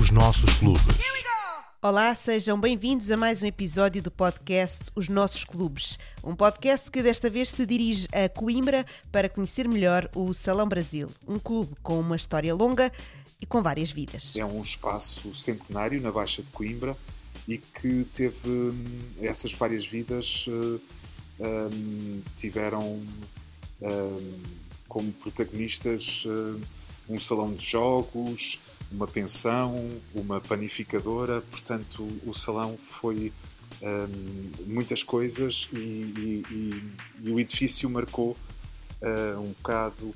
Os nossos clubes. Olá, sejam bem-vindos a mais um episódio do podcast Os Nossos Clubes. Um podcast que desta vez se dirige a Coimbra para conhecer melhor o Salão Brasil, um clube com uma história longa e com várias vidas. É um espaço centenário na Baixa de Coimbra e que teve hum, essas várias vidas eh, hum, tiveram hum, como protagonistas um salão de jogos, uma pensão, uma panificadora, portanto o salão foi hum, muitas coisas e, e- e- e o edifício marcou eh, um bocado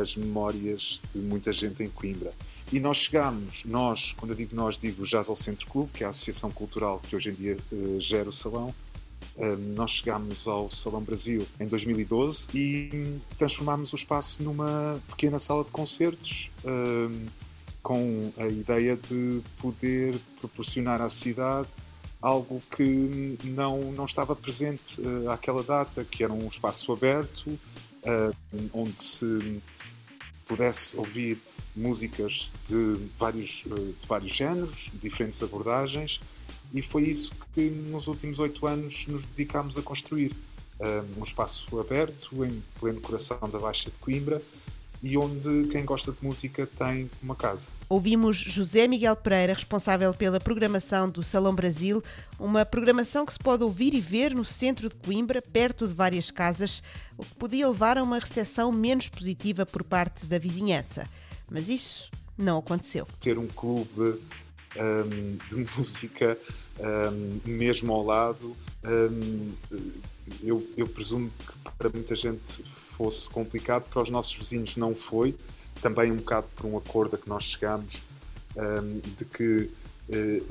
as memórias de muita gente em Coimbra. E nós chegámos, nós, quando eu digo nós, digo Jazz ao Centro Clube, que é a associação cultural que hoje em dia eh, gera o salão. Eh, nós chegámos ao Salão Brasil em 2012 e transformámos o espaço numa pequena sala de concertos eh, com a ideia de poder proporcionar à cidade algo que não, não estava presente eh, àquela data, que era um espaço aberto, eh, onde se pudesse ouvir músicas de vários, eh, de vários géneros, diferentes abordagens, e foi isso que nos últimos oito anos nos dedicámos a construir. Um espaço aberto, em pleno coração da Baixa de Coimbra, e onde quem gosta de música tem uma casa. Ouvimos José Miguel Pereira, responsável pela programação do Salão Brasil, uma programação que se pode ouvir e ver no centro de Coimbra, perto de várias casas, o que podia levar a uma recepção menos positiva por parte da vizinhança. Mas isso não aconteceu. ter um clube hum, de música hum, mesmo ao lado. hum, eu, eu presumo que para muita gente fosse complicado, para os nossos vizinhos não foi. Também um bocado por um acordo a que nós chegámos hum, de que eh,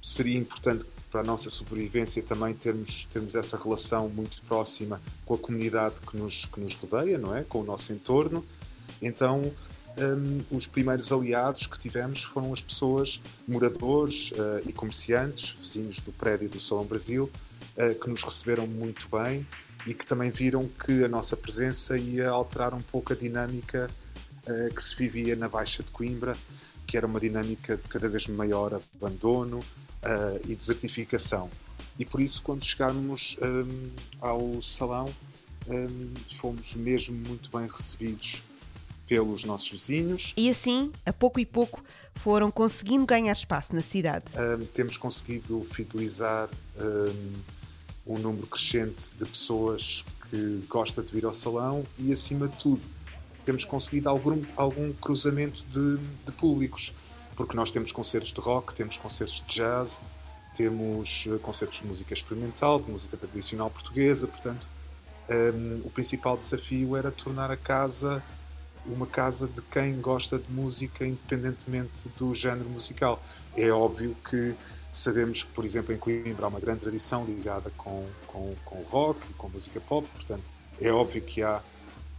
seria importante para a nossa sobrevivência também termos, termos essa relação muito próxima com a comunidade que nos, que nos rodeia, não é? com o nosso entorno. Então, hum, os primeiros aliados que tivemos foram as pessoas, moradores eh, e comerciantes, vizinhos do prédio do Salão Brasil, que nos receberam muito bem e que também viram que a nossa presença ia alterar um pouco a dinâmica eh, que se vivia na Baixa de Coimbra, que era uma dinâmica de cada vez maior abandono eh, e desertificação. E por isso, quando chegámos ao salão, fomos mesmo muito bem recebidos pelos nossos vizinhos. E assim, a pouco e pouco, foram conseguindo ganhar espaço na cidade. Hum, temos conseguido fidelizar hum, um número crescente de pessoas que gosta de vir ao salão e, acima de tudo, temos conseguido algum, algum cruzamento de, de públicos, porque nós temos concertos de rock, temos concertos de jazz, temos eh, concertos de música experimental, de música tradicional portuguesa, portanto, hum, o principal desafio era tornar a casa uma casa de quem gosta de música, independentemente do género musical. É óbvio que sabemos que, por exemplo, em Coimbra há uma grande tradição ligada com, com, com rock com música pop, portanto, é óbvio que há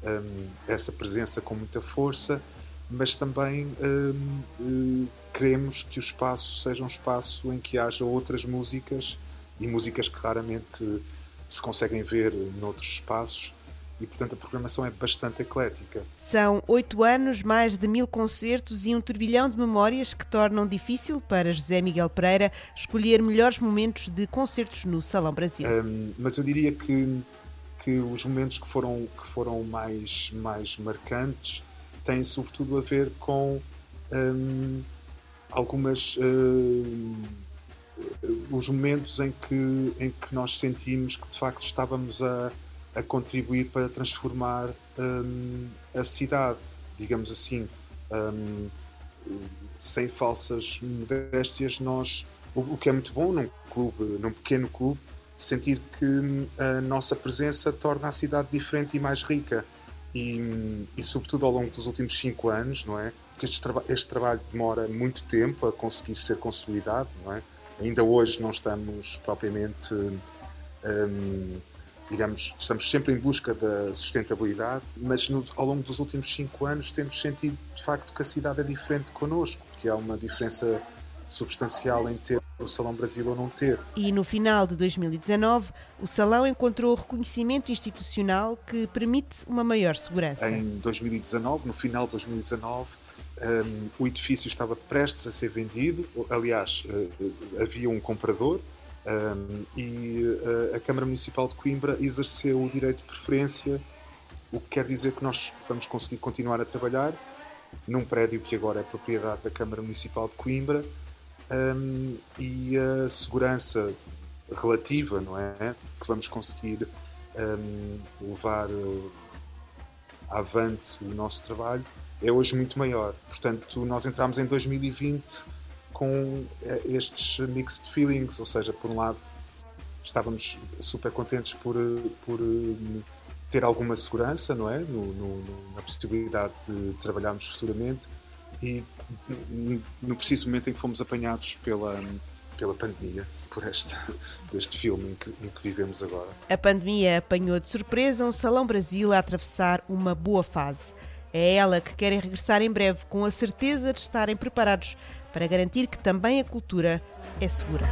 hum, essa presença com muita força, mas também hum, eh, queremos que o espaço seja um espaço em que haja outras músicas e músicas que raramente se conseguem ver noutros espaços e portanto a programação é bastante eclética. São oito anos, mais de mil concertos e um turbilhão de memórias que tornam difícil para José Miguel Pereira escolher melhores momentos de concertos no Salão Brasil. Um, mas eu diria que, que os momentos que foram, que foram mais, mais marcantes têm sobretudo a ver com um, algumas um, os momentos em que, em que nós sentimos que de facto estávamos a, a contribuir para transformar hum, a cidade, digamos assim. Hum, sem falsas modéstias, nós, o, o que é muito bom num clube, num pequeno clube, sentir que hum, a nossa presença torna a cidade diferente e mais rica. E, e sobretudo ao longo dos últimos cinco anos, não é? Porque este, traba este trabalho demora muito tempo a conseguir ser consolidado, não é? Ainda hoje não estamos propriamente hum, digamos, estamos sempre em busca da sustentabilidade, mas no, ao longo dos últimos cinco anos temos sentido de facto que a cidade é diferente connosco, que há uma diferença substancial em ter o Salão Brasil ou não ter. E no final de 2019, o Salão encontrou reconhecimento institucional que permite uma maior segurança. Em 2019, no final de 2019, um, o edifício estava prestes a ser vendido, aliás, uh, havia um comprador um, e uh, a Câmara Municipal de Coimbra exerceu o direito de preferência, o que quer dizer que nós vamos conseguir continuar a trabalhar num prédio que agora é propriedade da Câmara Municipal de Coimbra um, e a segurança relativa, não é? Que vamos conseguir um, levar uh, avante o nosso trabalho é hoje muito maior. Portanto, nós entramos em 2020 com eh, estes mixed feelings, ou seja, por um lado estávamos super contentes por, eh, por ter alguma segurança, não é? No, no, na possibilidade de trabalharmos futuramente e no preciso momento em que fomos apanhados pela, pela pandemia, por este, por este filme em que, em que vivemos agora. A pandemia apanhou de surpresa um Salão Brasil a atravessar uma boa fase. É ela que querem regressar em breve com a certeza de estarem preparados para garantir que também a cultura é segura.